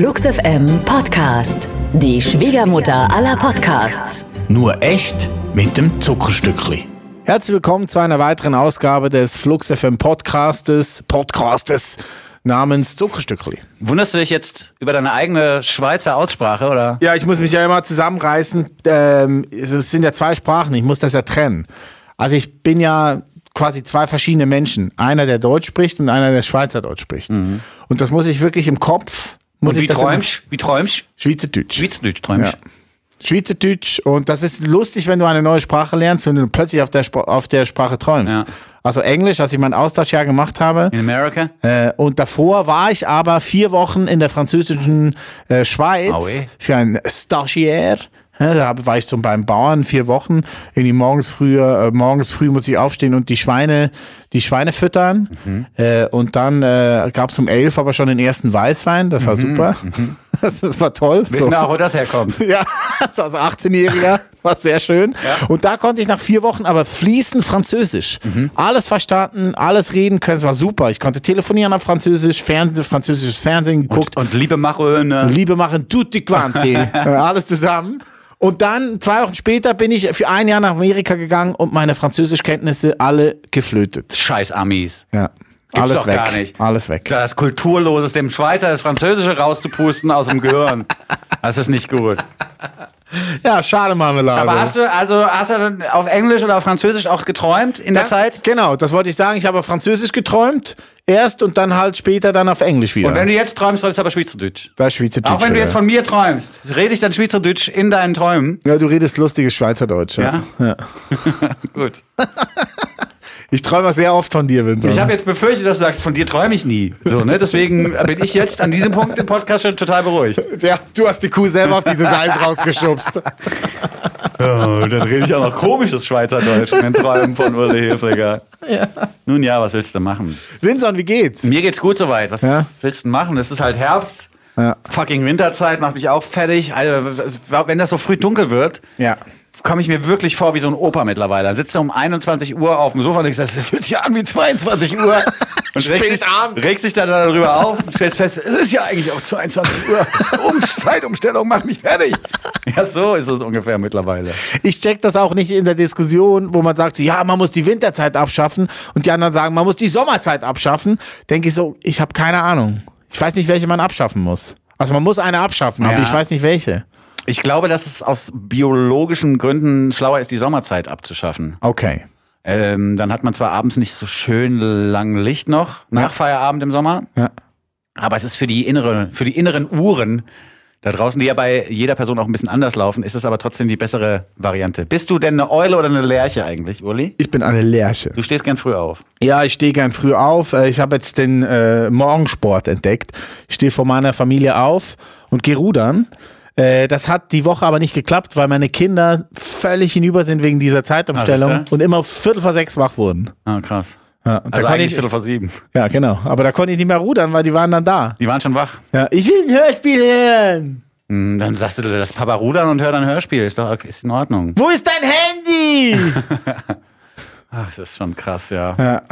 Flux FM Podcast. Die Schwiegermutter aller Podcasts. Nur echt mit dem Zuckerstückli. Herzlich willkommen zu einer weiteren Ausgabe des Flux FM Podcastes, Podcastes namens Zuckerstückli. Wunderst du dich jetzt über deine eigene Schweizer Aussprache, oder? Ja, ich muss mich ja immer zusammenreißen. Ähm, es sind ja zwei Sprachen, ich muss das ja trennen. Also ich bin ja quasi zwei verschiedene Menschen. Einer, der Deutsch spricht und einer, der Schweizerdeutsch spricht. Und das muss ich wirklich im Kopf. Muss Und wie träumst Wie träumst Schweizerdeutsch. Schweizerdeutsch träumst Ja. Schweizerdeutsch und das ist lustig, wenn du eine neue Sprache lernst, wenn du plötzlich auf der, Spra auf der Sprache träumst. Ja. Also Englisch, als ich mein Austauschjahr gemacht habe. In America? Äh, und davor war ich aber vier Wochen in der französischen äh, Schweiz oui. für ein Stagiaire. Ja, da war ich so beim Bauern vier Wochen. Irgendwie morgens früher, äh, morgens früh muss ich aufstehen und die Schweine, die Schweine füttern. Mhm. Äh, und dann äh, gab es um elf aber schon den ersten Weißwein. Das war super. Das war toll. Mhm. Wissen wir auch, wo das herkommt? Ja, so als 18-Jähriger war sehr schön. Und da konnte ich nach vier Wochen aber fließend Französisch. Mhm. Alles verstanden, alles reden können, es war super. Ich konnte telefonieren auf Französisch, Fernseh, französisches Fernsehen geguckt, Und Liebe mache, ne? Liebe machen, tutti quanti, alles zusammen. Und dann, zwei Wochen später, bin ich für ein Jahr nach Amerika gegangen und meine Französischkenntnisse alle geflötet. Scheiß Amis. Ja. Gibt's alles doch weg. gar nicht. Alles weg. Das Kulturloses, dem Schweizer das Französische rauszupusten aus dem Gehirn. Das ist nicht gut. Ja, schade Marmelade. Aber hast du, also, hast du dann auf Englisch oder auf Französisch auch geträumt in der Dann- Zeit? Genau, das wollte ich sagen. Ich habe auf Französisch geträumt, erst und dann halt später dann auf Englisch wieder. Und wenn du jetzt träumst, sollst du aber Schweizerdeutsch. das Schweizerdeutsch. Auch wenn du ja. jetzt von mir träumst, rede ich dann Schweizerdeutsch in deinen Träumen? Ja, du redest lustiges Schweizerdeutsch. Ja? ja. Gut. Ich träume sehr oft von dir, Winter. Ich habe jetzt befürchtet, dass du sagst, von dir träume ich nie. So, ne? Deswegen bin ich jetzt an diesem Punkt im Podcast schon total beruhigt. ja, du hast die Kuh selber auf dieses Eis rausgeschubst. Oh, dann rede ich auch noch komisches Schweizerdeutsch den Träumen von Uli Hilfiger. Nun ja, was willst du machen? Vincent, wie geht's? Mir geht's gut soweit. Was Ja. willst du machen? Es ist halt Herbst. Ja. Fucking Winterzeit macht mich auch fertig. Alter, wenn das so früh dunkel wird, Ja. Komme ich mir wirklich vor wie so ein Opa mittlerweile. Dann sitzt du um 21 Uhr auf dem Sofa und denkst, das fühlt sich an wie 22 Uhr. Und regst dich, regst dich dann darüber auf und stellst fest, es ist ja eigentlich auch 22 Uhr. Um Zeitumstellung macht mich fertig. Ja, so ist es ungefähr mittlerweile. Ich check das auch nicht in der Diskussion, wo man sagt, ja, man muss die Winterzeit abschaffen und die anderen sagen, man muss die Sommerzeit abschaffen. Denke ich so, ich habe keine Ahnung. Ich weiß nicht, welche man abschaffen muss. Also man muss eine abschaffen, aber Ja. ich weiß nicht welche. Ich glaube, dass es aus biologischen Gründen schlauer ist, die Sommerzeit abzuschaffen. Okay. Ähm, dann hat man zwar abends nicht so schön lang Licht noch, nach Feierabend im Sommer, Ja. aber es ist für die, innere, für die inneren Uhren da draußen, die ja bei jeder Person auch ein bisschen anders laufen, ist es aber trotzdem die bessere Variante. Bist du denn eine Eule oder eine Lerche eigentlich, Uli? Ich bin eine Lerche. Du stehst gern früh auf. Ja, ich stehe gern früh auf. Äh, Ich habe jetzt den äh, Morgensport entdeckt. Ich stehe vor meiner Familie auf und gehe rudern. Äh, das hat die Woche aber nicht geklappt, weil meine Kinder völlig hinüber sind wegen dieser Zeitumstellung Ah, und immer Viertel vor sechs wach wurden. Ah, krass. Ja, Also da konnte ich, Viertel vor sieben. ja, genau. Aber da konnte ich nicht mehr rudern, weil die waren dann da. Die waren schon wach. Ja, ich will ein Hörspiel hören. Hm, Dann sagst du das Papa rudern und hör dann Hörspiel. Ist doch ist in Ordnung. Wo ist dein Handy? Ach, das ist schon krass, ja. ja.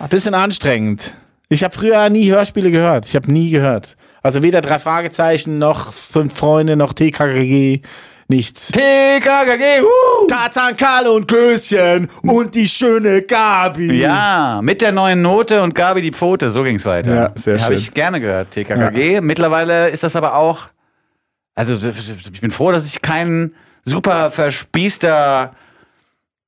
Ein bisschen anstrengend. Ich habe früher nie Hörspiele gehört. Ich habe nie gehört. Also weder drei Fragezeichen noch fünf Freunde noch TKKG. Nichts. TKKG, huh! Tarzan, Karl und Klößchen und die schöne Gabi. Ja, mit der neuen Note und Gabi die Pfote, so ging's weiter. Ja, sehr Habe schön. ich gerne gehört, TKKG. Mittlerweile ist das aber auch, also ich bin froh, dass ich kein super verspießter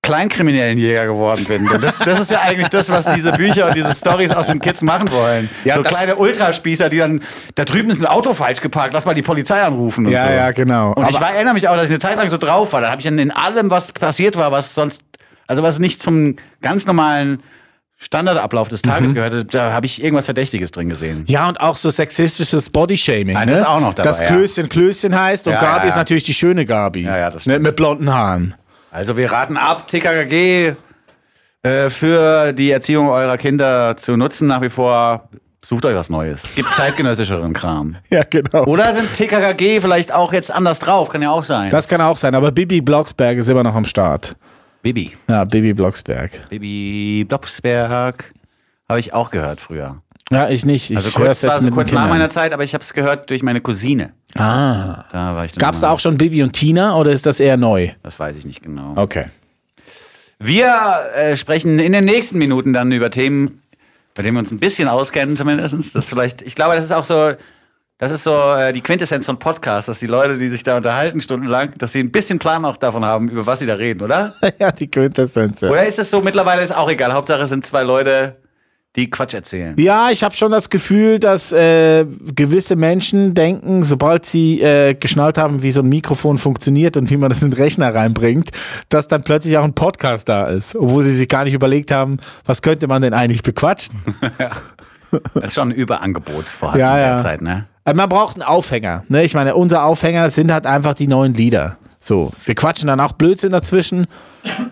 kleinkriminellen Jäger geworden bin. Das, das ist ja eigentlich das, was diese Bücher und diese Stories aus den Kids machen wollen. Ja, so kleine Ultraspießer, die dann, da drüben ist ein Auto falsch geparkt, lass mal die Polizei anrufen und Ja, so. ja, genau. Und ich Aber- war, erinnere mich auch, dass ich eine Zeit lang so drauf war. Da habe ich dann in allem, was passiert war, was sonst, also was nicht zum ganz normalen Standardablauf des Mhm. Tages gehörte, da habe ich irgendwas Verdächtiges drin gesehen. Ja, und auch so sexistisches Bodyshaming. Ah, ne? das ist auch noch dabei, Das ja. Klößchen Klößchen heißt und Ja, Gabi ja, ist ja. natürlich die schöne Gabi. Ja, ja, das ne? Mit blonden Haaren. Also wir raten ab, TKKG äh, für die Erziehung eurer Kinder zu nutzen nach wie vor. Sucht euch was Neues. Gibt zeitgenössischeren Kram. Ja, genau. Oder sind TKKG vielleicht auch jetzt anders drauf? Kann ja auch sein. Das kann auch sein, aber Bibi Blocksberg ist immer noch am Start. Bibi. Ja, Bibi Blocksberg. Bibi Blocksberg. Habe ich auch gehört früher. Ja, ich nicht. Ich Also kurz, war so mit den kurz nach meiner Zeit, aber ich habe es gehört durch meine Cousine. Ah. Da war ich Gab es da auch schon Bibi und Tina oder ist das eher neu? Das weiß ich nicht genau. Okay. Wir äh, sprechen in den nächsten Minuten dann über Themen, bei denen wir uns ein bisschen auskennen zumindest. Das vielleicht, ich glaube, das ist auch so, das ist so äh, die Quintessenz von Podcasts, dass die Leute, die sich da unterhalten stundenlang, dass sie ein bisschen Plan auch davon haben, über was sie da reden, oder? ja, die Quintessenz. ja. Oder ist es so, mittlerweile ist auch egal. Hauptsache es sind zwei Leute, die Quatsch erzählen. Ja, ich habe schon das Gefühl, dass äh, gewisse Menschen denken, sobald sie äh, geschnallt haben, wie so ein Mikrofon funktioniert und wie man das in den Rechner reinbringt, dass dann plötzlich auch ein Podcast da ist, obwohl sie sich gar nicht überlegt haben, was könnte man denn eigentlich bequatschen. Das ist schon ein Überangebot vorhanden Ja, ja. derzeit, ne? Äh, Man braucht einen Aufhänger. Ne? Ich meine, unser Aufhänger sind halt einfach die neuen Lieder. So, wir quatschen dann auch Blödsinn dazwischen,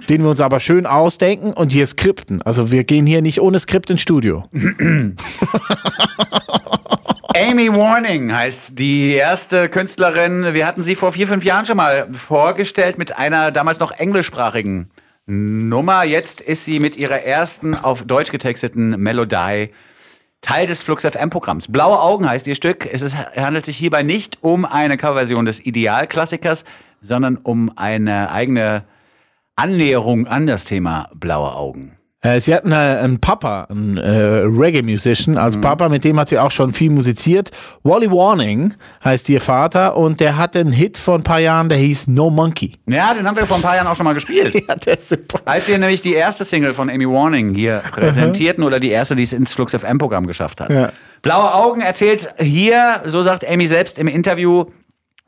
den wir uns aber schön ausdenken und hier skripten. Also wir gehen hier nicht ohne Skript ins Studio. Amy Warning heißt die erste Künstlerin. Wir hatten sie vor vier, fünf Jahren schon mal vorgestellt mit einer damals noch englischsprachigen Nummer. Jetzt ist sie mit ihrer ersten auf Deutsch getexteten Melodie Teil des Flux FM-Programms. Blaue Augen heißt ihr Stück. Es ist, handelt sich hierbei nicht um eine Coverversion des Idealklassikers, sondern um eine eigene Annäherung an das Thema Blaue Augen. Äh, sie hatten äh, einen Papa, einen äh, Reggae-Musician Mhm. als Papa, mit dem hat sie auch schon viel musiziert. Wally Warning heißt ihr Vater und der hatte einen Hit vor ein paar Jahren, der hieß No Monkey. Ja, den haben wir vor ein paar Jahren auch schon mal gespielt. Ja, der ist super. Als wir nämlich die erste Single von Amy Warning hier präsentierten oder die erste, die es ins Flux FM Programm geschafft hat. Ja. Blaue Augen erzählt hier, so sagt Amy selbst im Interview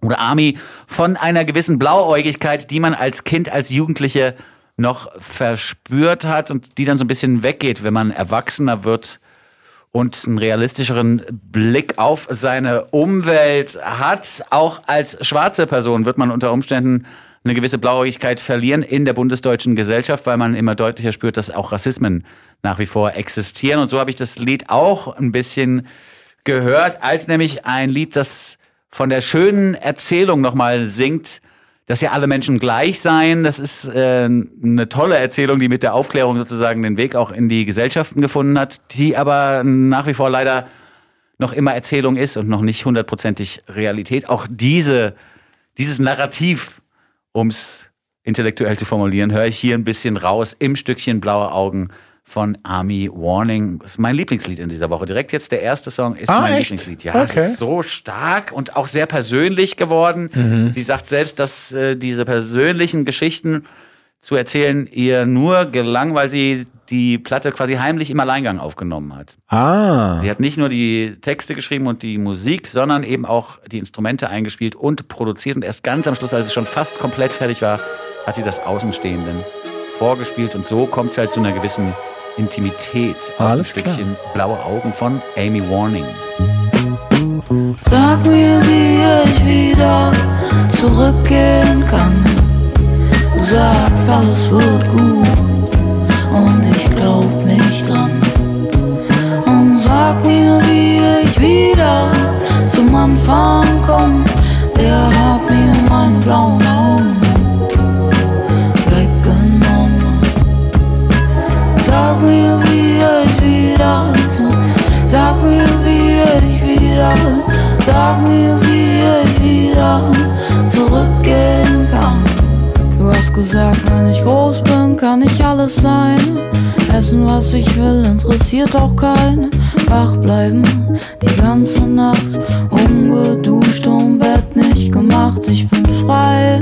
oder Ami, von einer gewissen Blauäugigkeit, die man als Kind, als Jugendliche noch verspürt hat und die dann so ein bisschen weggeht, wenn man erwachsener wird und einen realistischeren Blick auf seine Umwelt hat. Auch als schwarze Person wird man unter Umständen eine gewisse Blauäugigkeit verlieren in der bundesdeutschen Gesellschaft, weil man immer deutlicher spürt, dass auch Rassismen nach wie vor existieren. Und so habe ich das Lied auch ein bisschen gehört, als nämlich ein Lied, das von der schönen Erzählung nochmal singt, dass ja alle Menschen gleich seien. Das ist äh, eine tolle Erzählung, die mit der Aufklärung sozusagen den Weg auch in die Gesellschaften gefunden hat, die aber nach wie vor leider noch immer Erzählung ist und noch nicht hundertprozentig Realität. Auch diese, dieses Narrativ, um es intellektuell zu formulieren, höre ich hier ein bisschen raus im Stückchen Blaue Augen von Army Warning. Das ist mein Lieblingslied in dieser Woche. Direkt jetzt der erste Song ist Ah, mein echt? Lieblingslied. Ja, es Okay. ist so stark und auch sehr persönlich geworden. Mhm. Sie sagt selbst, dass äh, diese persönlichen Geschichten zu erzählen ihr nur gelang, weil sie die Platte quasi heimlich im Alleingang aufgenommen hat. Ah. Sie hat nicht nur die Texte geschrieben und die Musik, sondern eben auch die Instrumente eingespielt und produziert. Und erst ganz am Schluss, als es schon fast komplett fertig war, hat sie das Außenstehenden vorgespielt. Und so kommt es halt zu einer gewissen Intimität. Auf Alles ein Stückchen Blaue Augen von Amy Warning. Sag mir, wie ich wieder zurückgehen kann. Du sagst, alles wird gut und ich glaub nicht dran. Und sag mir, wie ich wieder zum Anfang komm. Wer hat mir meine blauen Augen Sag mir, wie ich wieder zum Sag mir, wie ich wieder Sag mir, wie ich wieder zurückgehen kann. Du hast gesagt, wenn ich groß bin, kann ich alles sein. Essen, was ich will, interessiert auch keinen. Wach bleiben die ganze Nacht. Ungeduscht und Bett nicht gemacht, ich bin frei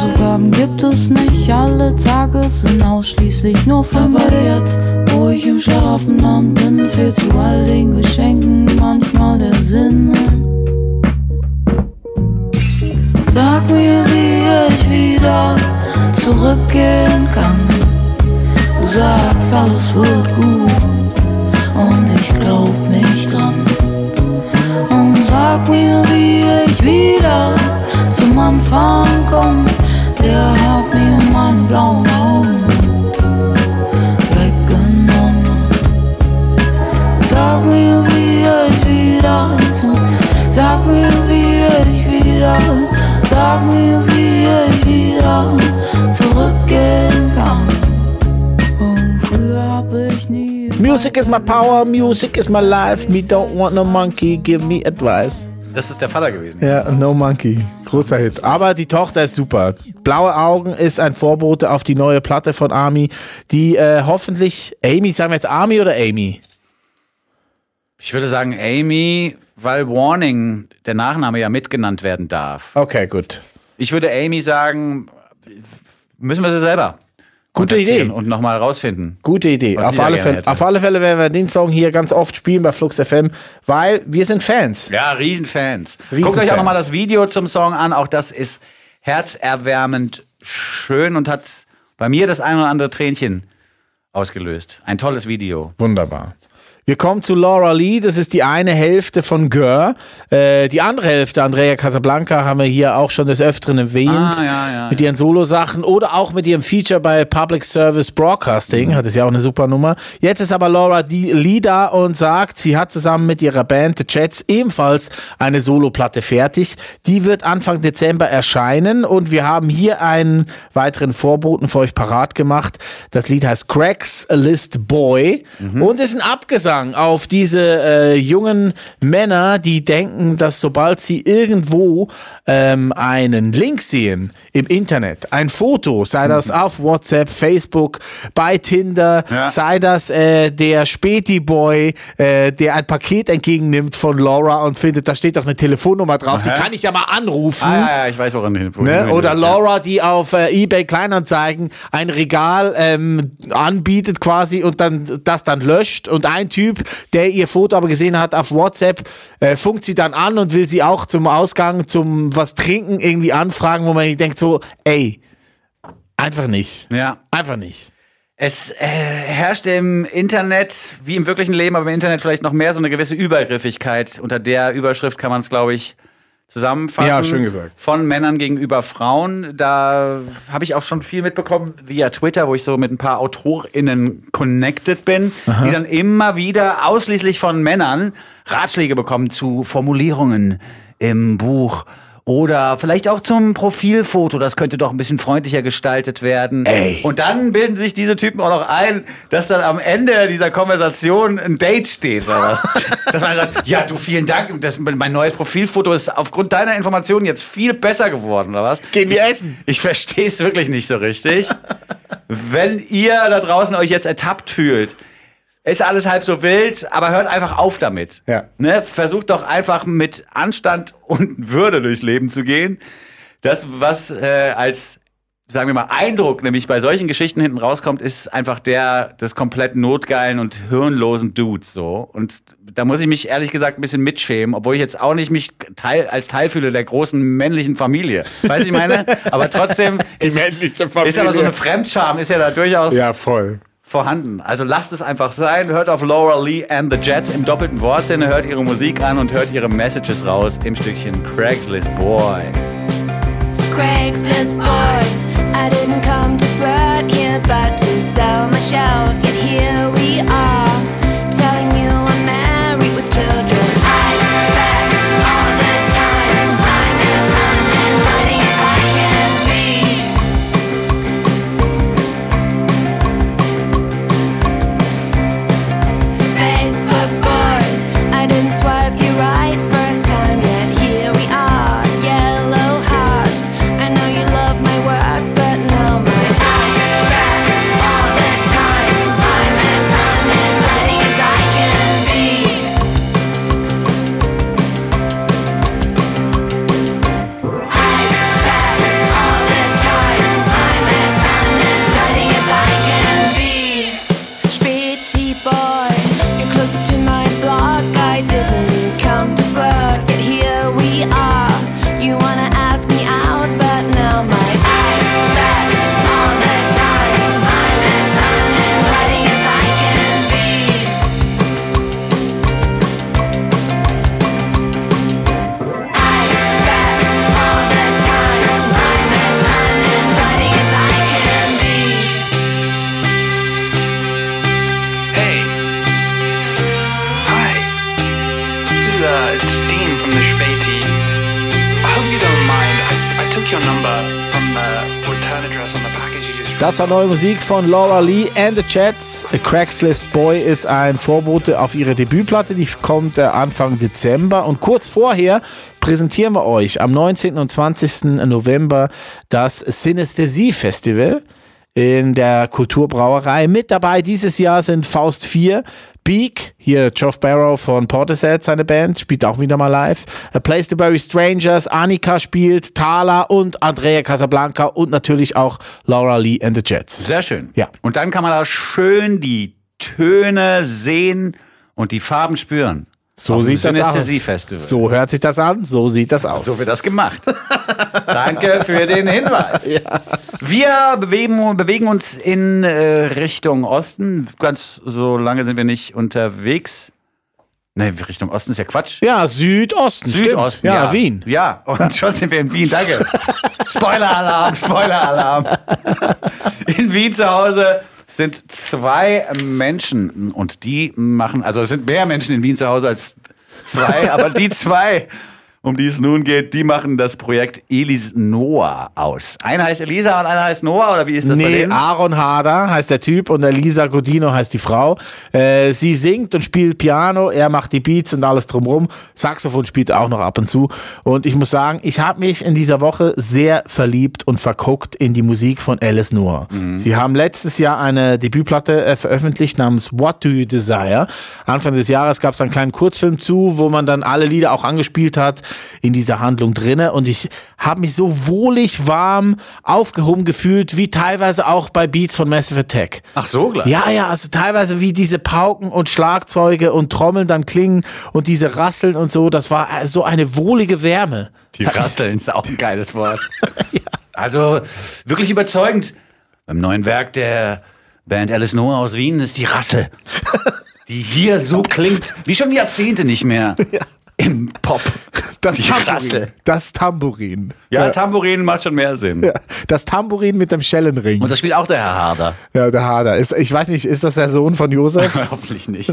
Hausaufgaben gibt es nicht, alle Tage sind ausschließlich nur vorbei. jetzt, wo ich im Schlafenland bin, fehlt zu all den Geschenken manchmal der Sinn. Sag mir, wie ich wieder zurückgehen kann. Du sagst, alles wird gut und ich glaub nicht dran. Und sag mir, wie ich wieder zum Anfang Wer hat mir meine blauen Augen weggenommen? Sag mir, wie ich wieder zum Sag mir, wie ich wieder Sag mir, wie ich wieder zurückgehen kann. Früher hab ich nie Music is my power, music is my life. Me don't want no monkey, give me advice. Das ist der Vater gewesen. Ja, No Monkey. Großer Hit. Aber die Tochter ist super. Blaue Augen ist ein Vorbote auf die neue Platte von Army, die äh, hoffentlich. Amy, sagen wir jetzt Army oder Amy? Ich würde sagen Amy, weil Warning, der Nachname ja mitgenannt werden darf. Okay, gut. Ich würde Amy sagen, müssen wir sie selber Gute Idee. und nochmal rausfinden. Gute Idee. Auf alle, Fälle, auf alle Fälle werden wir den Song hier ganz oft spielen bei Flux FM, weil wir sind Fans. Ja, Riesenfans. Riesenfans. Guckt euch auch nochmal das Video zum Song an. Auch das ist herzerwärmend schön und hat bei mir das ein oder andere Tränchen ausgelöst. Ein tolles Video. Wunderbar. Wir kommen zu Laura Lee, das ist die eine Hälfte von Gör. Äh, die andere Hälfte, Andrea Casablanca, haben wir hier auch schon des Öfteren erwähnt. Ah, ja, ja, mit ihren Solo-Sachen oder auch mit ihrem Feature bei Public Service Broadcasting. Hat es ja auch eine super Nummer. Jetzt ist aber Laura Lee da und sagt, sie hat zusammen mit ihrer Band The Jets ebenfalls eine Solo-Platte fertig. Die wird Anfang Dezember erscheinen und wir haben hier einen weiteren Vorboten für euch parat gemacht. Das Lied heißt Cracks List Boy und ist ein Abgesang auf diese äh, jungen Männer, die denken, dass sobald sie irgendwo ähm, einen Link sehen im Internet, ein Foto, sei das auf WhatsApp, Facebook, bei Tinder, Ja. sei das äh, der Späti-Boy, äh, der ein Paket entgegennimmt von Laura und findet, da steht doch eine Telefonnummer drauf, die Aha. kann ich ja mal anrufen. Ah, ja, ja, ich weiß, woran du Ne? Oder ja. Laura, die auf äh, eBay Kleinanzeigen ein Regal ähm, anbietet quasi und dann das dann löscht und ein Typ, der ihr Foto aber gesehen hat auf WhatsApp, äh, funkt sie dann an und will sie auch zum Ausgang, zum was trinken irgendwie anfragen, wo man denkt so, ey, einfach nicht. Ja. Einfach nicht. Es äh, herrscht im Internet, wie im wirklichen Leben, aber im Internet vielleicht noch mehr so eine gewisse Übergriffigkeit. Unter der Überschrift kann man es, glaube ich, zusammenfassen. Ja, schön gesagt. Von Männern gegenüber Frauen. Da habe ich auch schon viel mitbekommen via Twitter, wo ich so mit ein paar AutorInnen connected bin, die dann immer wieder ausschließlich von Männern Ratschläge bekommen zu Formulierungen im Buch. Oder vielleicht auch zum Profilfoto, das könnte doch ein bisschen freundlicher gestaltet werden. Ey. Und dann bilden sich diese Typen auch noch ein, dass dann am Ende dieser Konversation ein Date steht oder was. dass man sagt, ja, du, vielen Dank, das, mein neues Profilfoto ist aufgrund deiner Informationen jetzt viel besser geworden oder was. Gehen wir ich, essen. Ich verstehe es wirklich nicht so richtig. Wenn ihr da draußen euch jetzt ertappt fühlt, ist alles halb so wild, aber hört einfach auf damit. Ja. Ne? Versucht doch einfach mit Anstand und Würde durchs Leben zu gehen. Das, was äh, als, sagen wir mal, Eindruck nämlich bei solchen Geschichten hinten rauskommt, ist einfach der des komplett notgeilen und hirnlosen Dudes so. Und da muss ich mich ehrlich gesagt ein bisschen mitschämen, obwohl ich jetzt auch nicht mich teil, als Teil fühle der großen männlichen Familie. Weißt du, ich meine? Aber trotzdem ist, ist aber so eine Fremdscham, ist ja da durchaus Ja, voll. Vorhanden. Also lasst es einfach sein. Hört auf Laura Lee and the Jets im doppelten Wortsinne, hört ihre Musik an und hört ihre Messages raus im Stückchen Craigslist Boy. Craigslist boy. I didn't come to flirt here, but to sell my shelf. Neue Musik von Laura Lee and the Jets. A Craigslist Boy ist ein Vorbote auf ihre Debütplatte, die kommt äh, Anfang Dezember. Und kurz vorher präsentieren wir euch am 19. und 20. November das Synästhesie Festival in der Kulturbrauerei. Mit dabei dieses Jahr sind Faust 4, Beak, hier Geoff Barrow von Portishead, seine Band, spielt auch wieder mal live. A Place to Bury Strangers, Annika spielt, Thala und Andrea Casablanca und natürlich auch Laura Lee and the Jets. Sehr schön. Ja. Und dann kann man da schön die Töne sehen und die Farben spüren. So Auf sieht das aus. So hört sich das an, so sieht das aus. So wird das gemacht. Danke für den Hinweis. Wir bewegen, bewegen uns in äh, Richtung Osten. Ganz so lange sind wir nicht unterwegs. Nee, Richtung Osten ist ja Quatsch. ja, Südosten. Südosten. Stimmt. Ja, Wien. Ja, und schon sind wir in Wien. Danke. Spoiler-Alarm, Spoiler-Alarm. In Wien zu Hause sind zwei Menschen und die machen, also es sind mehr Menschen in Wien zu Hause als zwei, aber die zwei, um die es nun geht, die machen das Projekt Elis Noah aus. Einer heißt Elisa und einer heißt Noah, oder wie ist das bei Nee, denen? Aaron Harder heißt der Typ und Elisa Godino heißt die Frau. Äh, sie singt und spielt Piano, er macht die Beats und alles drumrum. Saxophon spielt er auch noch ab und zu. Und ich muss sagen, ich habe mich in dieser Woche sehr verliebt und verguckt in die Musik von Alice Noor. Sie haben letztes Jahr eine Debütplatte äh, veröffentlicht namens What Do You Desire? Anfang des Jahres gab es einen kleinen Kurzfilm zu, wo man dann alle Lieder auch angespielt hat in dieser Handlung drinne. Und ich habe mich so wohlig, warm, aufgehoben gefühlt, wie teilweise auch bei Beats von Massive Attack. Ach so, gleich. Ja, ja, also teilweise wie diese Pauken und Schlagzeuge und Trommeln dann klingen und diese Rasseln und so, das war äh, so eine wohlige Wärme. Die Rasseln ist auch ein geiles Wort. Also wirklich überzeugend. Beim neuen Werk der Band Alice Noah aus Wien ist die Rassel, die hier so klingt, wie schon Jahrzehnte nicht mehr im Pop. Das die Tambourin. Rassel. Das Tambourin. Ja, Tambourin macht schon mehr Sinn. Ja, das Tambourin mit dem Schellenring. Und das spielt auch der Herr Harder. Ja, der Hader. Ist, ich weiß nicht, ist das der Sohn von Josef? Hoffentlich nicht.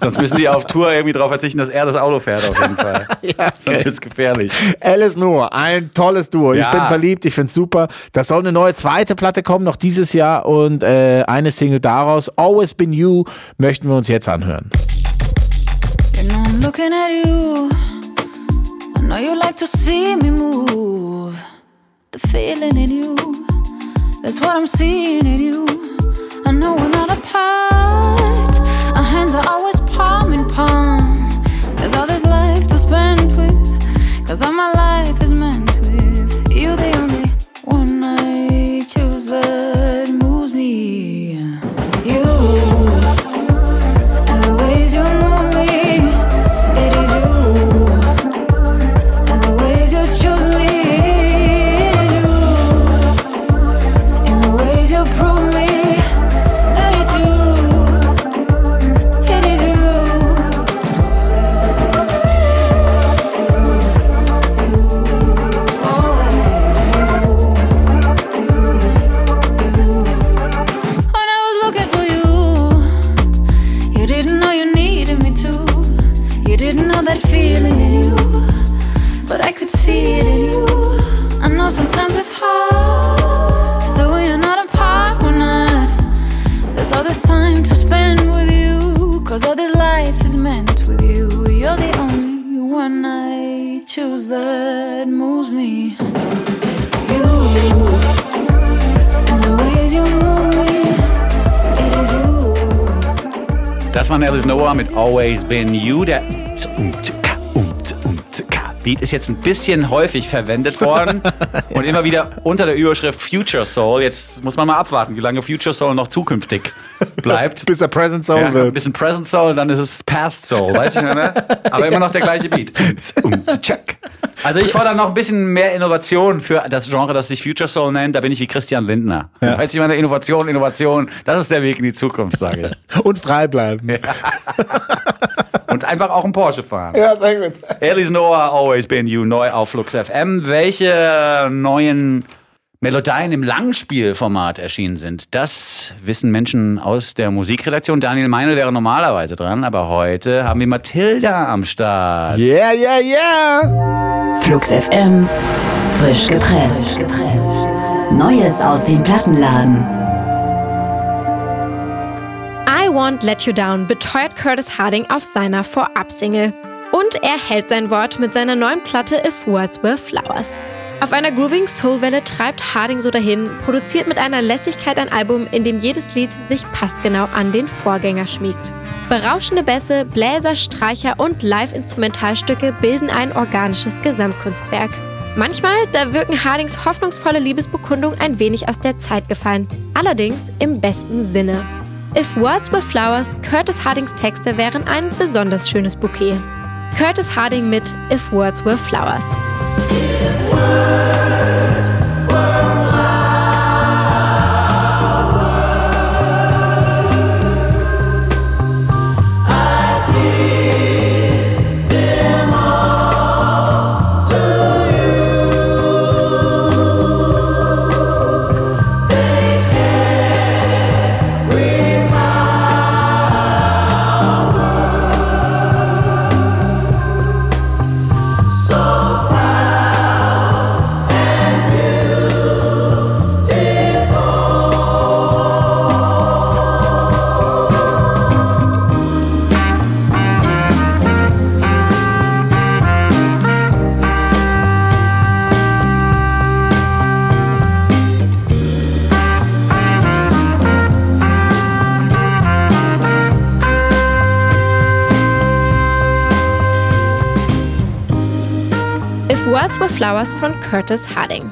Sonst müssen die auf Tour irgendwie darauf verzichten, dass er das Auto fährt, auf jeden Fall. ja, Sonst wird's gefährlich. Alice Noor, ein tolles Duo. Ich Ja. bin verliebt, ich find's super. Da soll eine neue zweite Platte kommen, noch dieses Jahr und äh, eine Single daraus. Always Been You möchten wir uns jetzt anhören. Looking at you. I know you like to see me move. The feeling in you, that's what I'm seeing in you. I know we're not apart. Our hands are always palm in palm. There's all this life to spend with. Cause I'm my Always Been You. Der Beat ist jetzt ein bisschen häufig verwendet worden und immer wieder unter der Überschrift Future Soul. Jetzt muss man mal abwarten, wie lange Future Soul noch zukünftig bleibt. Bis der Present Soul Ja, ein wird. bisschen Present Soul, dann ist es Past Soul, weißt du, ne? Aber immer noch der gleiche Beat. Also ich fordere noch ein bisschen mehr Innovation für das Genre, das sich Future Soul nennt. Da bin ich wie Christian Lindner. Weißt du, ich meine, Innovation, Innovation, das ist der Weg in die Zukunft, sage ich. Und frei bleiben. Und einfach auch einen Porsche fahren. Ja, sehr gut. Alice Noah, Always Been You, neu auf Flux FM. Welche neuen Melodien im Langspielformat erschienen sind. Das wissen Menschen aus der Musikredaktion. Daniel Meinl wäre normalerweise dran, aber heute haben wir Mathilda am Start. Yeah, yeah, yeah! Flux FM, frisch gepresst. Neues aus dem Plattenladen. I Won't Let You Down beteuert Curtis Harding auf seiner Vorab-Single. Und er hält sein Wort mit seiner neuen Platte If Words Were Flowers. Auf einer grooving Soulwelle treibt Harding so dahin, produziert mit einer Lässigkeit ein Album, in dem jedes Lied sich passgenau an den Vorgänger schmiegt. Berauschende Bässe, Bläser, Streicher und Live-Instrumentalstücke bilden ein organisches Gesamtkunstwerk. Manchmal, da wirken Hardings hoffnungsvolle Liebesbekundung ein wenig aus der Zeit gefallen, allerdings im besten Sinne. If Words Were Flowers, Curtis Hardings Texte wären ein besonders schönes Bouquet. Curtis Harding mit If Words Were Flowers. If Flowers von Curtis Harding.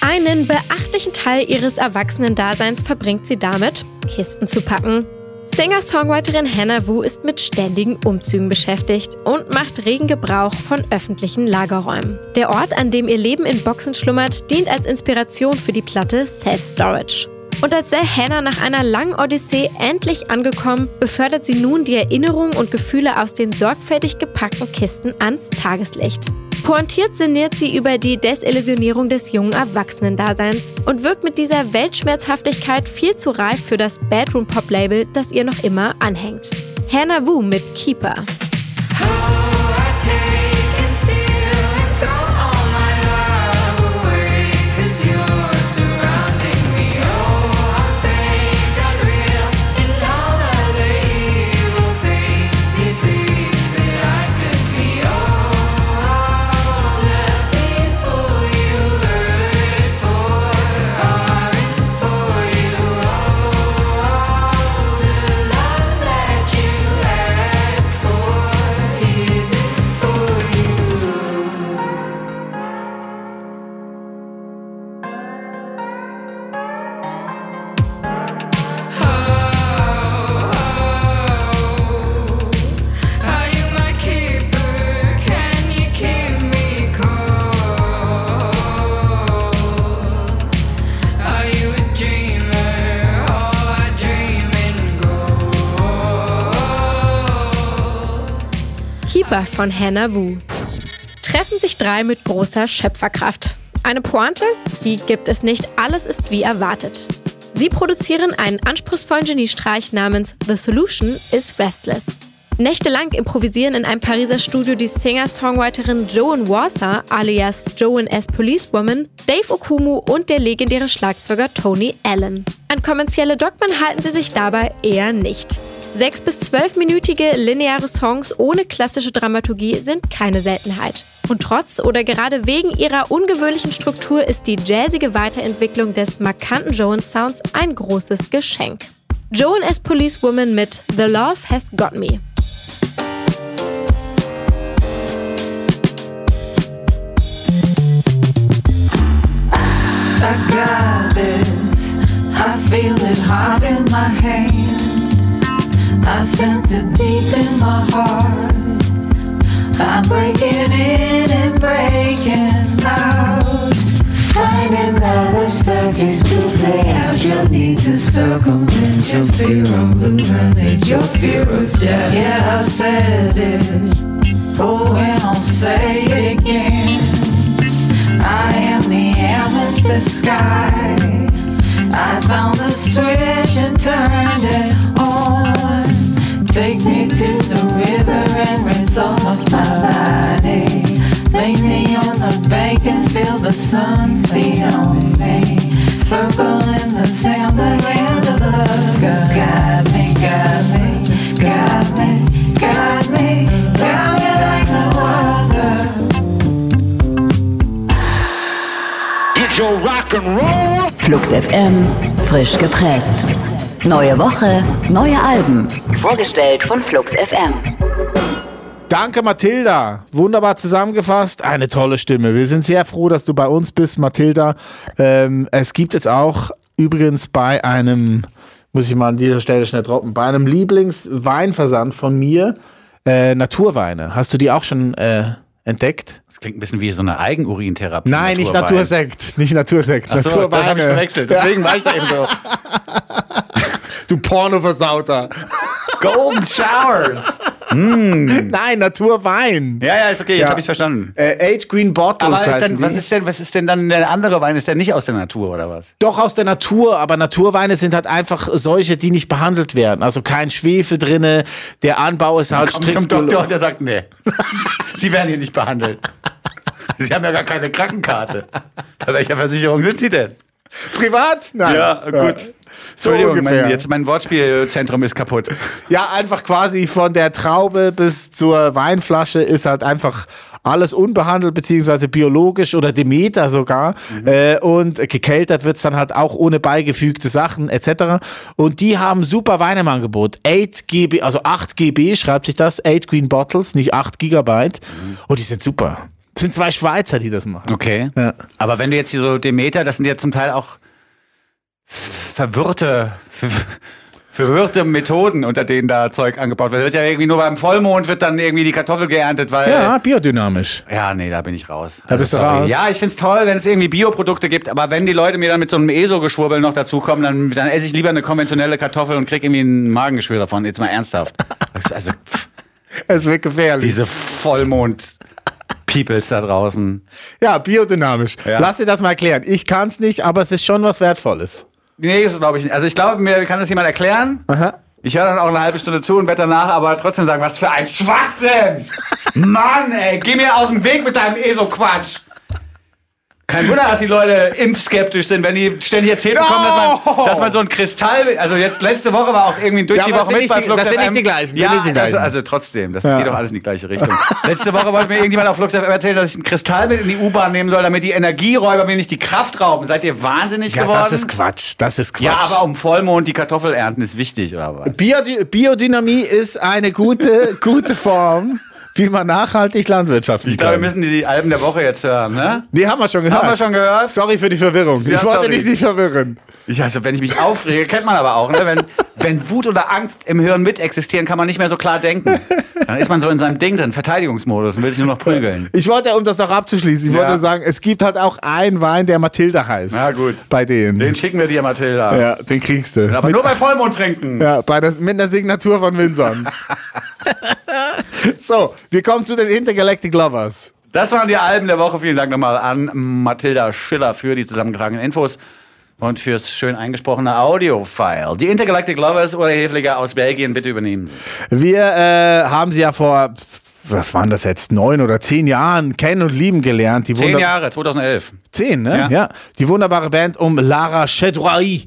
Einen beachtlichen Teil ihres Erwachsenendaseins verbringt sie damit, Kisten zu packen. Singer-Songwriterin Hannah Wu ist mit ständigen Umzügen beschäftigt und macht regen Gebrauch von öffentlichen Lagerräumen. Der Ort, an dem ihr Leben in Boxen schlummert, dient als Inspiration für die Platte Self Storage. Und als sei Hannah nach einer langen Odyssee endlich angekommen, befördert sie nun die Erinnerungen und Gefühle aus den sorgfältig gepackten Kisten ans Tageslicht. Pointiert sinniert sie über die Desillusionierung des jungen Erwachsenendaseins und wirkt mit dieser Weltschmerzhaftigkeit viel zu reif für das Bedroom-Pop-Label, das ihr noch immer anhängt. Hannah Wu mit Keeper. Keeper von Hannah Wu. Treffen sich drei mit großer Schöpferkraft. Eine Pointe? Die gibt es nicht. Alles ist wie erwartet. Sie produzieren einen anspruchsvollen Geniestreich namens The Solution is Restless. Nächtelang improvisieren in einem Pariser Studio die Singer-Songwriterin Joan Warser alias Joan S. Policewoman, Dave Okumu und der legendäre Schlagzeuger Tony Allen. An kommerzielle Dogmen halten sie sich dabei eher nicht. Sechs- bis zwölfminütige lineare Songs ohne klassische Dramaturgie sind keine Seltenheit. Und trotz oder gerade wegen ihrer ungewöhnlichen Struktur ist die jazzige Weiterentwicklung des markanten Joan-Sounds ein großes Geschenk. Joan as Policewoman mit The Love Has Got Me. I got this. I feel it hot in my hand. I sense it deep in my heart. I'm breaking in and breaking out. Find another circus to play out. Your need to circumvent your fear of losing it, your fear of death. Yeah, I said it. Oh, and I'll say it again. I am the amethyst sky. I found the switch and turned it on. Take me to the river and rinse off my body. Lay me on the bank and feel the sun see on me. Circle in the sand, the land of other. Got me, got me, got me, got me, got me like no other. Get your rock and roll. Flux FM, frisch gepresst. Neue Woche, neue Alben. Vorgestellt von Flux FM. Danke, Mathilda. Wunderbar zusammengefasst. Eine tolle Stimme. Wir sind sehr froh, dass du bei uns bist, Mathilda. Ähm, es gibt jetzt auch übrigens bei einem, muss ich mal an dieser Stelle schnell droppen, bei einem Lieblingsweinversand von mir äh, Naturweine. Hast du die auch schon äh, entdeckt? Das klingt ein bisschen wie so eine Eigenurintherapie. Nein, nicht Naturwein. Natursekt. Nicht Natursekt. Ach so, das habe ich verwechselt. Deswegen war ich da eben so. Du Pornoversauter. Golden Showers. Nein, Naturwein. Ja, ja, ist okay, jetzt Ja. habe ich verstanden. Äh, Age Green Bottles Aber denn, die. was, ist denn, was ist denn dann der andere Wein? Ist der nicht aus der Natur oder was? Doch aus der Natur, aber Naturweine sind halt einfach solche, die nicht behandelt werden. Also kein Schwefel drinne, der Anbau ist halt Kommt zum strikt Doktor und der sagt, nee, Sie werden hier nicht behandelt. Sie haben ja gar keine Krankenkarte. Bei welcher Versicherung sind Sie denn? Privat? Nein. Ja, gut. So Entschuldigung, ungefähr. mein, jetzt mein Wortspielzentrum ist kaputt. Ja, einfach quasi von der Traube bis zur Weinflasche ist halt einfach alles unbehandelt, beziehungsweise biologisch oder Demeter sogar. Äh, und gekeltert wird's dann halt auch ohne beigefügte Sachen etc. Und die haben super Weine im Angebot. 8 GB, also 8 GB schreibt sich das, 8 Green Bottles, nicht 8 Gigabyte. Und die sind super. Das sind zwei Schweizer, die das machen. Okay. Ja. Aber wenn du jetzt hier so Demeter, das sind ja zum Teil auch verwirrte, verwirrte Methoden, unter denen da Zeug angebaut wird. Wird ja irgendwie nur beim Vollmond wird dann irgendwie die Kartoffel geerntet, weil. Ja, biodynamisch. Ja, nee, da bin ich raus. Also, Da bist du raus? Ja, ich find's toll, wenn es irgendwie Bioprodukte gibt, aber wenn die Leute mir dann mit so einem ESO-Geschwurbel noch dazukommen, dann, dann esse ich lieber eine konventionelle Kartoffel und krieg irgendwie ein Magengeschwür davon. Jetzt mal ernsthaft. Also, Es wird gefährlich. diese Vollmond-Peoples da draußen. ja, biodynamisch. Ja. Lass dir das mal erklären. Ich kann's nicht, aber es ist schon was Wertvolles. Nee, das glaube ich nicht. Also ich glaube, mir kann das jemand erklären. Aha. Ich höre dann auch eine halbe Stunde zu und werde danach aber trotzdem sagen, was für ein Schwachsinn! Mann, ey, geh mir aus dem Weg mit deinem ESO-Quatsch! Kein Wunder, dass die Leute impfskeptisch sind, wenn die ständig erzählt bekommen, dass, No! man, dass man so ein Kristall. Also jetzt letzte Woche war auch irgendwie durch Ja, die Woche das mit sind bei nicht die- Flux das sind nicht die gleichen, Ja, die das, gleichen. also trotzdem, das Ja. geht doch alles in die gleiche Richtung. letzte Woche wollte mir irgendjemand auf Flux FM erzählen, dass ich einen Kristall mit in die U-Bahn nehmen soll, damit die Energieräuber mir nicht die Kraft rauben. Seid ihr wahnsinnig Ja, geworden? das ist Quatsch. Das ist Quatsch. Ja, aber um Vollmond die Kartoffel ernten ist wichtig, oder was? Biody Biodynamie ist eine gute, gute Form, wie man nachhaltig landwirtschaften Ich glaube, wir müssen die Alben der Woche jetzt hören, ne? Nee, haben wir schon gehört. Haben wir schon gehört? Sorry für die Verwirrung. Ja, ich wollte sorry. dich nicht verwirren. Ich also, wenn ich mich aufrege, kennt man aber auch, ne? Wenn, wenn Wut oder Angst im Hirn mit existieren, kann man nicht mehr so klar denken. Dann ist man so in seinem Ding drin, Verteidigungsmodus und will sich nur noch prügeln. Ich wollte, um das noch abzuschließen, ich Ja. wollte nur sagen, es gibt halt auch einen Wein, der Mathilda heißt. Na gut. Bei denen. Den schicken wir dir, Mathilda. ja, den kriegst du. Aber mit, nur bei Vollmond trinken. ja, bei der, mit einer Signatur von Winson. so, wir kommen zu den Intergalactic Lovers. Das waren die Alben der Woche. Vielen Dank nochmal an Mathilda Schiller für die zusammengetragenen Infos und fürs schön eingesprochene Audio-File. Die Intergalactic Lovers oder Hefliger aus Belgien, bitte übernehmen. Wir äh, haben sie ja vor, was waren das jetzt, neun oder zehn Jahren kennen und lieben gelernt. Die Zehn Jahre, 2011. Zehn, ne? Ja. Ja. Die wunderbare Band um Lara Chedroy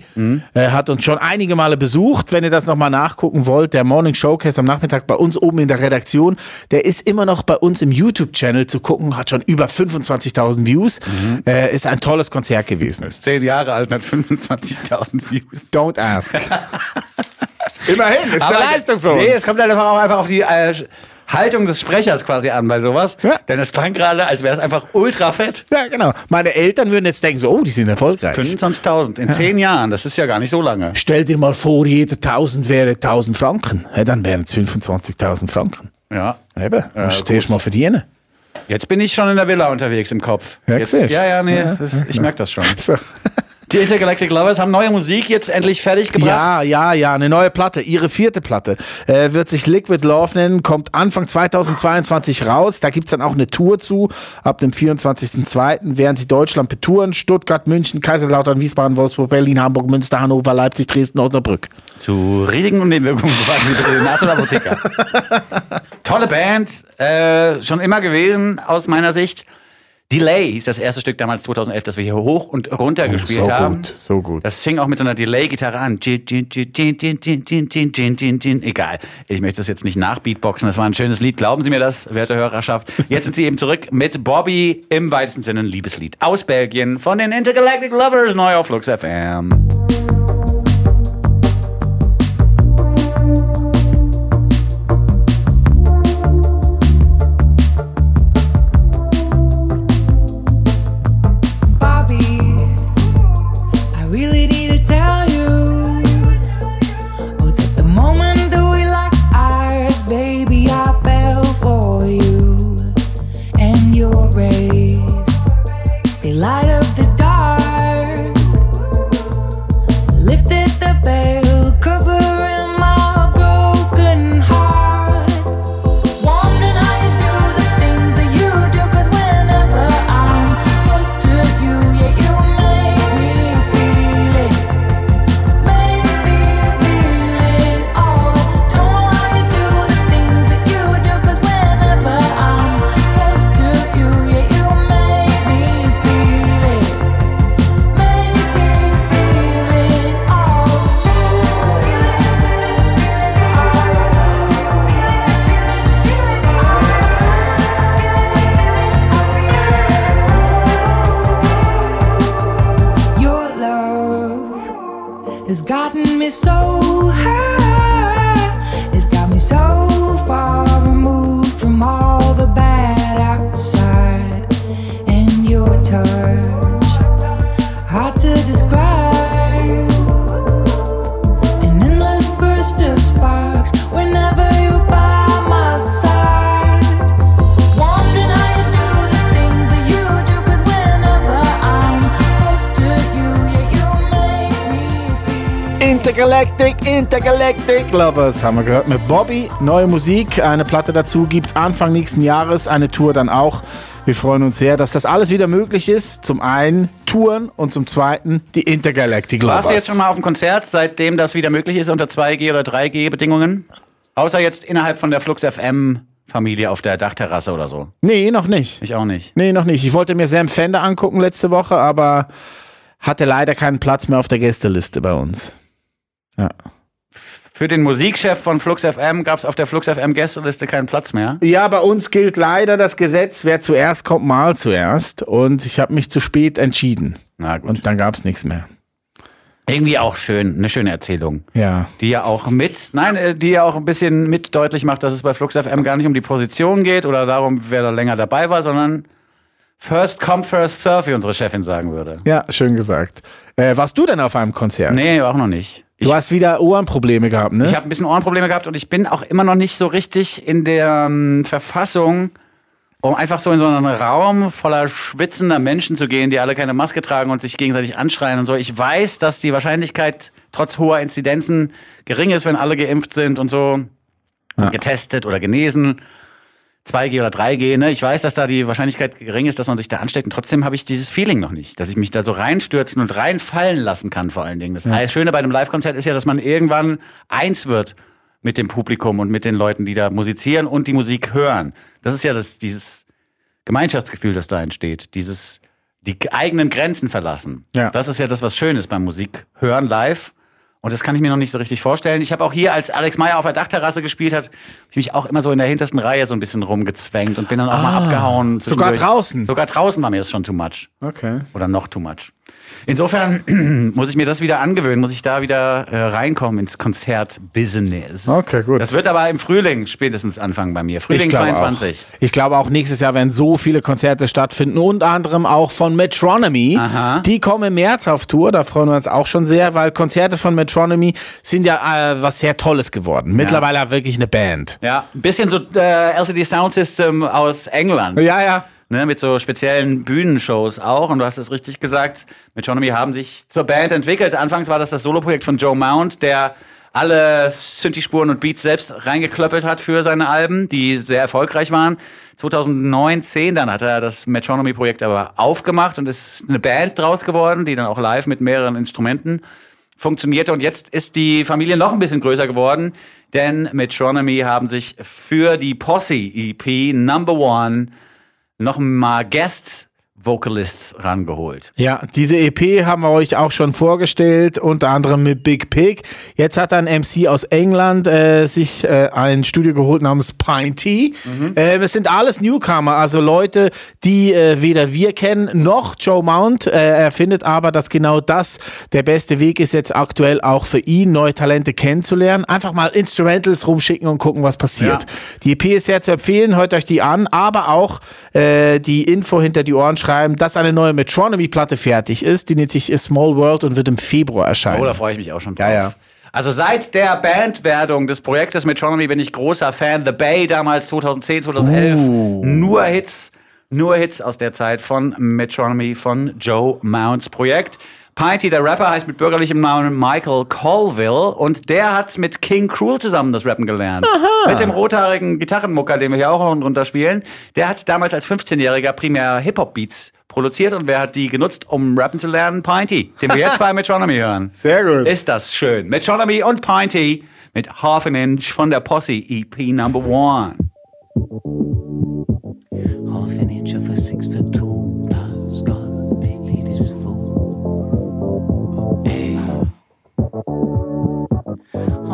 äh, hat uns schon einige Male besucht. Wenn ihr das nochmal nachgucken wollt, der Morning Showcase am Nachmittag bei uns oben in der Redaktion, der ist immer noch bei uns im YouTube-Channel zu gucken, hat schon über 25.000 Views. Äh, ist ein tolles Konzert gewesen. Ist zehn Jahre alt und hat 25.000 Views. Don't ask. Immerhin, ist eine Leistung für uns. Nee, es kommt einfach auch einfach auf die äh, Haltung des Sprechers quasi an bei sowas. Ja. Denn es klang gerade, als wäre es einfach ultra fett. ja, genau. Meine Eltern würden jetzt denken, so, oh, die sind erfolgreich. 25.000 in zehn Jahren, das ist ja gar nicht so lange. Stell dir mal vor, jeder 1000 wäre 1000 Franken. Ja, dann wären es 25.000 Franken. Ja. Eben, Ja, musst du erst mal verdienen. Jetzt bin ich schon in der Villa unterwegs im Kopf. Ja, Jetzt, ja, ja, nee, das, ich merke das schon. So. Die Intergalactic Lovers haben neue Musik jetzt endlich fertig gebracht. Ja, ja, ja, eine neue Platte, ihre vierte Platte. Äh, wird sich Liquid Love nennen, kommt Anfang 2022 raus. Da gibt's dann auch eine Tour zu. Ab dem 24.02. werden sie Deutschland betouren. Stuttgart, München, Kaiserslautern, Wiesbaden, Wolfsburg, Berlin, Hamburg, Münster, Hannover, Leipzig, Dresden, Osnabrück. Zu Risiken und Nebenwirkungen Arzt oder Apotheker. Tolle Band, äh, schon immer gewesen aus meiner Sicht. Delay hieß das erste Stück damals 2011, das wir hier hoch und runter gespielt so haben. gut, so gut. Das fing auch mit so einer Delay-Gitarre an. Egal. Ich möchte das jetzt nicht nachbeatboxen. Das war ein schönes Lied. Glauben Sie mir das, werte Hörerschaft. Jetzt sind Sie eben zurück mit Bobby im weitesten Sinne ein Liebeslied aus Belgien von den Intergalactic Lovers neu auf Flux FM. Intergalactic, Intergalactic Lovers haben wir gehört mit Bobby. Neue Musik, eine Platte dazu gibt's Anfang nächsten Jahres, eine Tour dann auch. Wir freuen uns sehr, dass das alles wieder möglich ist. Zum einen Touren und zum zweiten die Intergalactic Lovers. Warst du jetzt schon mal auf dem Konzert, seitdem das wieder möglich ist unter 2G oder 3G Bedingungen? Außer jetzt innerhalb von der Flux FM Familie auf der Dachterrasse oder so. Nee, noch nicht. Ich auch nicht. Nee, noch nicht. Ich wollte mir Sam Fender angucken letzte Woche, aber hatte leider keinen Platz mehr auf der Gästeliste bei uns. Ja. Für den Musikchef von Flux FM gab es auf der Flux FM Gästeliste keinen Platz mehr. Ja, bei uns gilt leider das Gesetz, wer zuerst kommt, mal zuerst. Und ich habe mich zu spät entschieden. Na gut. Und dann gab es nichts mehr. Irgendwie auch schön, eine schöne Erzählung. Ja. Die ja auch mit, nein, äh, die ja auch ein bisschen mit deutlich macht, dass es bei Flux FM gar nicht um die Position geht oder darum, wer da länger dabei war, sondern first come, first serve, wie unsere Chefin sagen würde. Ja, schön gesagt. Äh, warst du denn auf einem Konzert? Nee, auch noch nicht. Ich, Du hast wieder Ohrenprobleme gehabt, ne? ich habe ein bisschen Ohrenprobleme gehabt und ich bin auch immer noch nicht so richtig in der ähm, Verfassung, um einfach so in so einen Raum voller schwitzender Menschen zu gehen, die alle keine Maske tragen und sich gegenseitig anschreien und so. Ich weiß, dass die Wahrscheinlichkeit trotz hoher Inzidenzen gering ist, wenn alle geimpft sind und so. Und getestet oder genesen. 2G oder 3G, ne? Ich weiß, dass da die Wahrscheinlichkeit gering ist, dass man sich da ansteckt. Und trotzdem habe ich dieses Feeling noch nicht, dass ich mich da so reinstürzen und reinfallen lassen kann, vor allen Dingen. Das Schöne bei einem Live-Konzert ist ja, dass man irgendwann eins wird mit dem Publikum und mit den Leuten, die da musizieren und die Musik hören. Das ist ja das, dieses Gemeinschaftsgefühl, das da entsteht. Dieses, die eigenen Grenzen verlassen. Ja. Das ist ja das, was schön ist beim Musik hören live. Und das kann ich mir noch nicht so richtig vorstellen. Ich habe auch hier, als Alex Meyer auf der Dachterrasse gespielt hat, ich mich auch immer so in der hintersten Reihe so ein bisschen rumgezwängt und bin dann auch mal abgehauen. sogar draußen? Sogar draußen war mir das schon too much. Okay. Oder noch too much. Insofern muss ich mir das wieder angewöhnen, muss ich da wieder äh, reinkommen ins Konzertbusiness. Okay, gut. Das wird aber im Frühling spätestens anfangen bei mir. Frühling glaube 22. Auch. Ich glaube auch nächstes Jahr werden so viele Konzerte stattfinden, unter anderem auch von Metronomy. Aha. Die kommen im März auf Tour, da freuen wir uns auch schon sehr, weil Konzerte von Metronomy sind ja äh, was sehr Tolles geworden. Mittlerweile wirklich eine Band. Ja, ein bisschen so äh, LCD Sound System aus England. Ja, ja. Ne, mit so speziellen Bühnenshows auch. Und du hast es richtig gesagt, Metronomy haben sich zur Band entwickelt. Anfangs war das das Soloprojekt von Joe Mount, der alle Synthi-Spuren und Beats selbst reingeklöppelt hat für seine Alben, die sehr erfolgreich waren. 2009, 10, dann hat er das Metronomy-Projekt aber aufgemacht und ist eine Band draus geworden, die dann auch live mit mehreren Instrumenten funktionierte. Und jetzt ist die Familie noch ein bisschen größer geworden, denn Metronomy haben sich für die Posse EP Number One noch mal Guest Vocalists rangeholt. Ja, diese EP haben wir euch auch schon vorgestellt, unter anderem mit Big Pig. Jetzt hat ein MC aus England äh, sich äh, ein Studio geholt namens Pinty. Äh, es sind alles Newcomer, also Leute, die äh, weder wir kennen noch Joe Mount. Äh, er findet aber, dass genau das der beste Weg ist, jetzt aktuell auch für ihn, neue Talente kennenzulernen. Einfach mal Instrumentals rumschicken und gucken, was passiert. Ja. Die EP ist sehr zu empfehlen, hört euch die an, aber auch äh, die Info hinter die Ohren schreiben, dass eine neue Metronomy-Platte fertig ist. Die nennt sich A Small World und wird im Februar erscheinen. Oh, da freue ich mich auch schon drauf. Ja, ja. Also seit der Bandwerdung des Projektes Metronomy bin ich großer Fan. The Bay damals 2010, 2011. Uh. Nur Hits, nur Hits aus der Zeit von Metronomy von Joe Mounts Projekt. Pinty, der Rapper, heißt mit bürgerlichem Namen Michael Colville und der hat mit King Cruel zusammen das Rappen gelernt. Mit dem rothaarigen Gitarrenmucker, den wir hier auch drunter spielen. Der hat damals als 15-Jähriger primär Hip-Hop-Beats produziert und wer hat die genutzt, um rappen zu lernen? Pinty, den wir jetzt bei Metronomy hören. Sehr gut. Ist das schön. Metronomy und Pinty mit Half an Inch von der Posse EP Number One.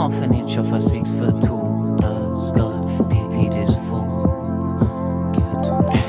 Half an inch of a six foot tall. That's got pity this fool. Give it to me.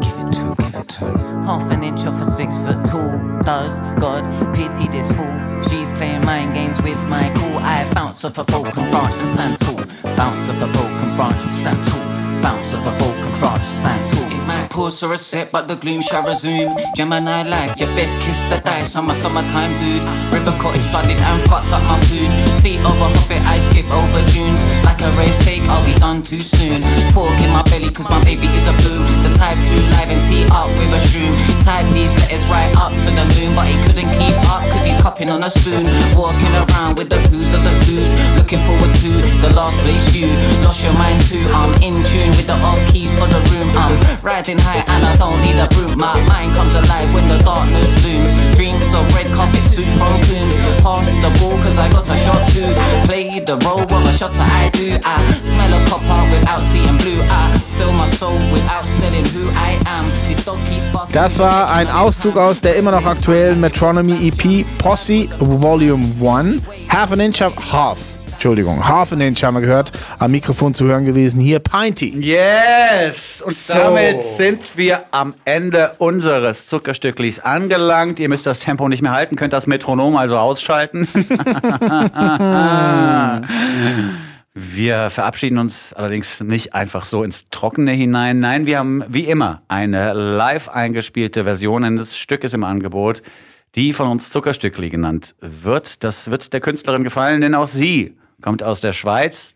Give it to, give it to. Half an inch of a six foot tall. Does God pity this fool? She's playing mind games with my cool. I bounce off a broken branch and stand tall. Bounce off a broken branch and stand tall. Bounce off a broken branch and stand tall. Might pause for a sec, but the gloom shall resume. Gemini life, your best kiss the dice on my summertime dude. River cottage flooded and fucked up my food. Feet a hobbit, I skip over dunes. A race steak, I'll be done too soon. Fork in my belly, cause my baby is a bloom. The type to live and tee up with a shroom. Type these letters right up to the moon, but he couldn't keep up cause he's cupping on a spoon. Walking around with the who's of the who's. Looking forward to the last place you lost your mind too. I'm in tune with the off keys for the room. I'm riding high and I don't need a broom. My mind role of a shotter I do. I smell a copper without seeing blue. I sell my soul without selling who I am. This dog keeps barking. Das war ein Auszug aus der immer noch aktuellen Metronomy EP Posse Volume 1. Half an Inch of Half. Entschuldigung, Half an Inch haben wir gehört. Am Mikrofon zu hören gewesen. Hier Pinty. Yes! Und So. damit sind wir am Ende unseres Zuckerstücklis angelangt. Ihr müsst das Tempo nicht mehr halten, könnt das Metronom also ausschalten. Wir verabschieden uns allerdings nicht einfach so ins Trockene hinein. Nein, wir haben wie immer eine live eingespielte Version eines Stückes im Angebot, die von uns Zuckerstückli genannt wird. Das wird der Künstlerin gefallen, denn auch sie kommt aus der Schweiz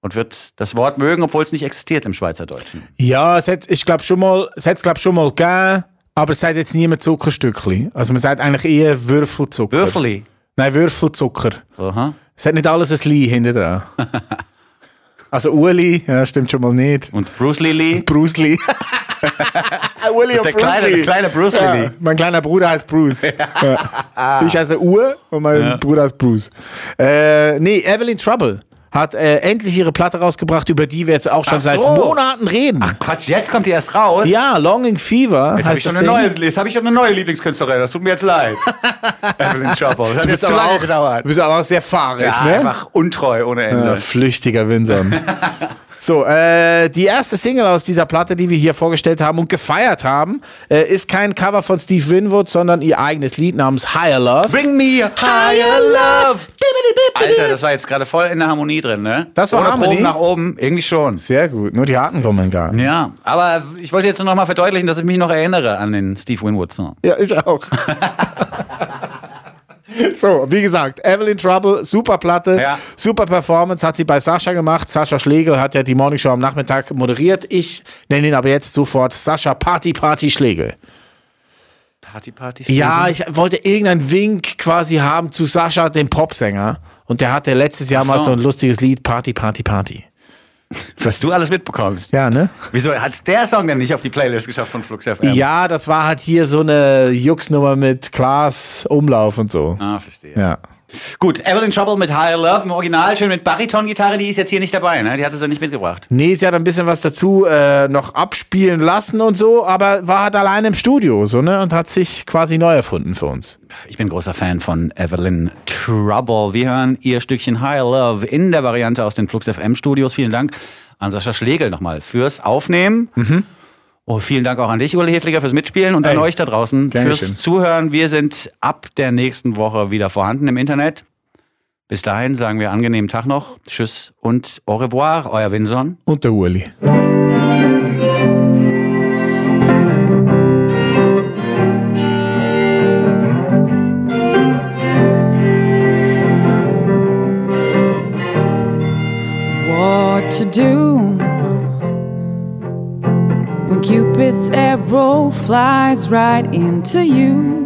und wird das Wort mögen, obwohl es nicht existiert im Schweizerdeutschen. Ja, es hat, ich glaube schon mal, es hat glaub schon mal gegeben, aber es sagt jetzt niemand Zuckerstückli. Also man sagt eigentlich eher Würfelzucker. Würfeli. Nein, Würfelzucker. Aha. Es hat nicht alles ein Li hinten dran. also Uli, ja, stimmt schon mal nicht. Und Bruce Lily. Bruce Lee. Uli ist der kleine- der kleine Bruce ja, Lee. Mein kleiner Bruder heißt Bruce. Ja. Ich heiße Ur und mein Bruder heißt Bruce. Äh, nee, Evelyn Trouble hat äh, endlich ihre Platte rausgebracht, über die wir jetzt auch schon Ach seit so. Monaten reden. Ach Quatsch, jetzt kommt die erst raus. Ja, Longing Fever. Jetzt habe ich, schon eine neue- jetzt hab ich schon eine neue Lieblingskünstlerin. Das tut mir jetzt leid. Evelyn Chopper. Das hat Du jetzt bist, lange auch, gedauert. du bist aber auch sehr fahrig, Ja, ne? einfach untreu ohne Ende. Ja, flüchtiger Winson. so, äh, die erste Single aus dieser Platte, die wir hier vorgestellt haben und gefeiert haben, äh, ist kein Cover von Steve Winwood, sondern ihr eigenes Lied namens Higher Love. Bring me higher love. Alter, das war jetzt gerade voll in der Harmonie drin, ne? Das war Ohne Harmonie? Proben nach oben, irgendwie schon. Sehr gut, nur die Harten kommen gar nicht. Ja, aber ich wollte jetzt noch mal verdeutlichen, dass ich mich noch erinnere an den Steve Winwood Song. Ja, ich auch. So, wie gesagt, Evelyn Trouble, super Platte, Ja. super Performance, hat sie bei Sascha gemacht. Sascha Schlegel hat ja die Morning Show am Nachmittag moderiert. Ich nenne ihn aber jetzt sofort Sascha Party Party Schlegel. Party, Party, Ja, ich wollte irgendeinen Wink quasi haben zu Sascha, dem Popsänger. Und der hatte letztes Jahr so. mal so ein lustiges Lied, Party, Party, Party. Was du alles mitbekommst. Ja, ne? Wieso hat der Song denn nicht auf die Playlist geschafft von Flux FM? Ja, das war halt hier so eine Juxnummer mit Klaas Umlauf und so. Ah, verstehe. Ja. Gut, Evelyn Trouble mit High Love im Original, schön mit Bariton-Gitarre, die ist jetzt hier nicht dabei, ne? Die hat es dann nicht mitgebracht. Nee, sie hat ein bisschen was dazu äh, noch abspielen lassen und so, aber war halt allein im Studio so, ne? Und hat sich quasi neu erfunden für uns. Ich bin großer Fan von Evelyn Trouble. Wir hören ihr Stückchen High Love in der Variante aus den Flux FM Studios. Vielen Dank an Sascha Schlegel nochmal fürs Aufnehmen. Oh, vielen Dank auch an dich, Uli Hefliger, fürs Mitspielen und an Ey, euch da draußen fürs geschehen. Zuhören. Wir sind ab der nächsten Woche wieder vorhanden im Internet. Bis dahin sagen wir angenehmen Tag noch. Tschüss und au revoir, euer Winson. Und der Uli. what to do Cupid's arrow flies right into you.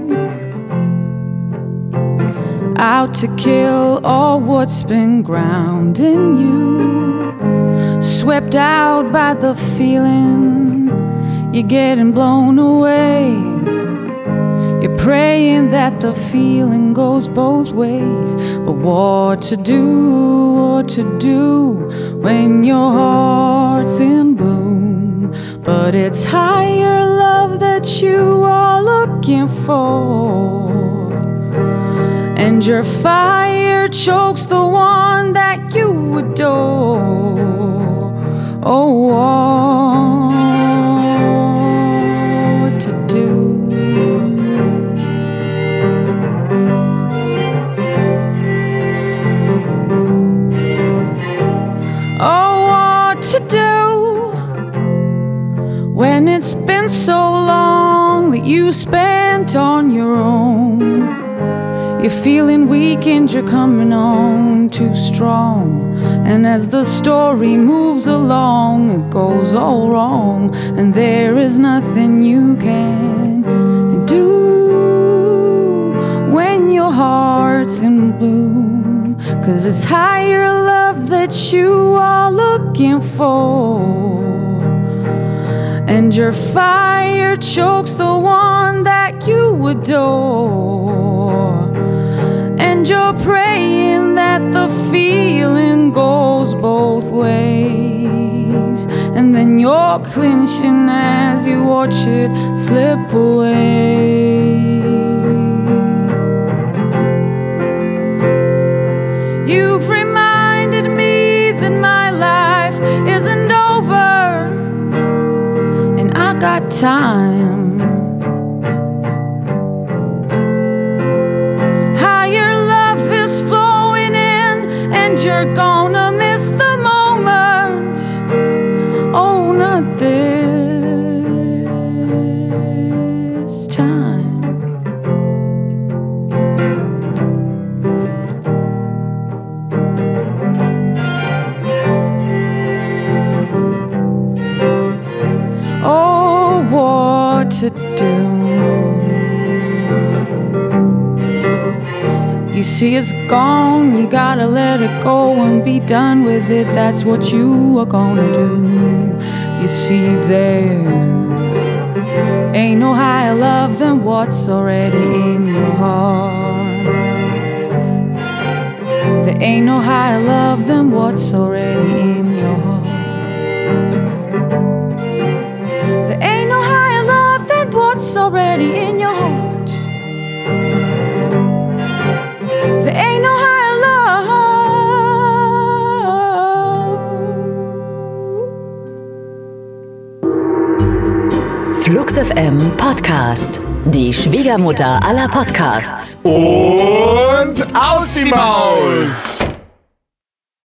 Out to kill all what's been grounding you. Swept out by the feeling, you're getting blown away. You're praying that the feeling goes both ways. But what to do, what to do when your heart's in bloom? But it's higher love that you are looking for. And your fire chokes the one that you adore. Spent on your own? You're feeling weak and you're coming on too strong. And as the story moves along, it goes all wrong. And there is nothing you can do when your heart's in bloom. Cause it's higher love that you are looking for. And your fire chokes the one that you adore. And you're praying that the feeling goes both ways. And then you're clinching as you watch it slip away. You've got time. Gone, you gotta let it go and be done with it. That's what you are gonna do. You see, there ain't no higher love than what's already in your heart. There ain't no higher love than what's already in your heart. There ain't no higher love than what's already in your FM Podcast. Die Schwiegermutter aller Podcasts. Und aus die Maus!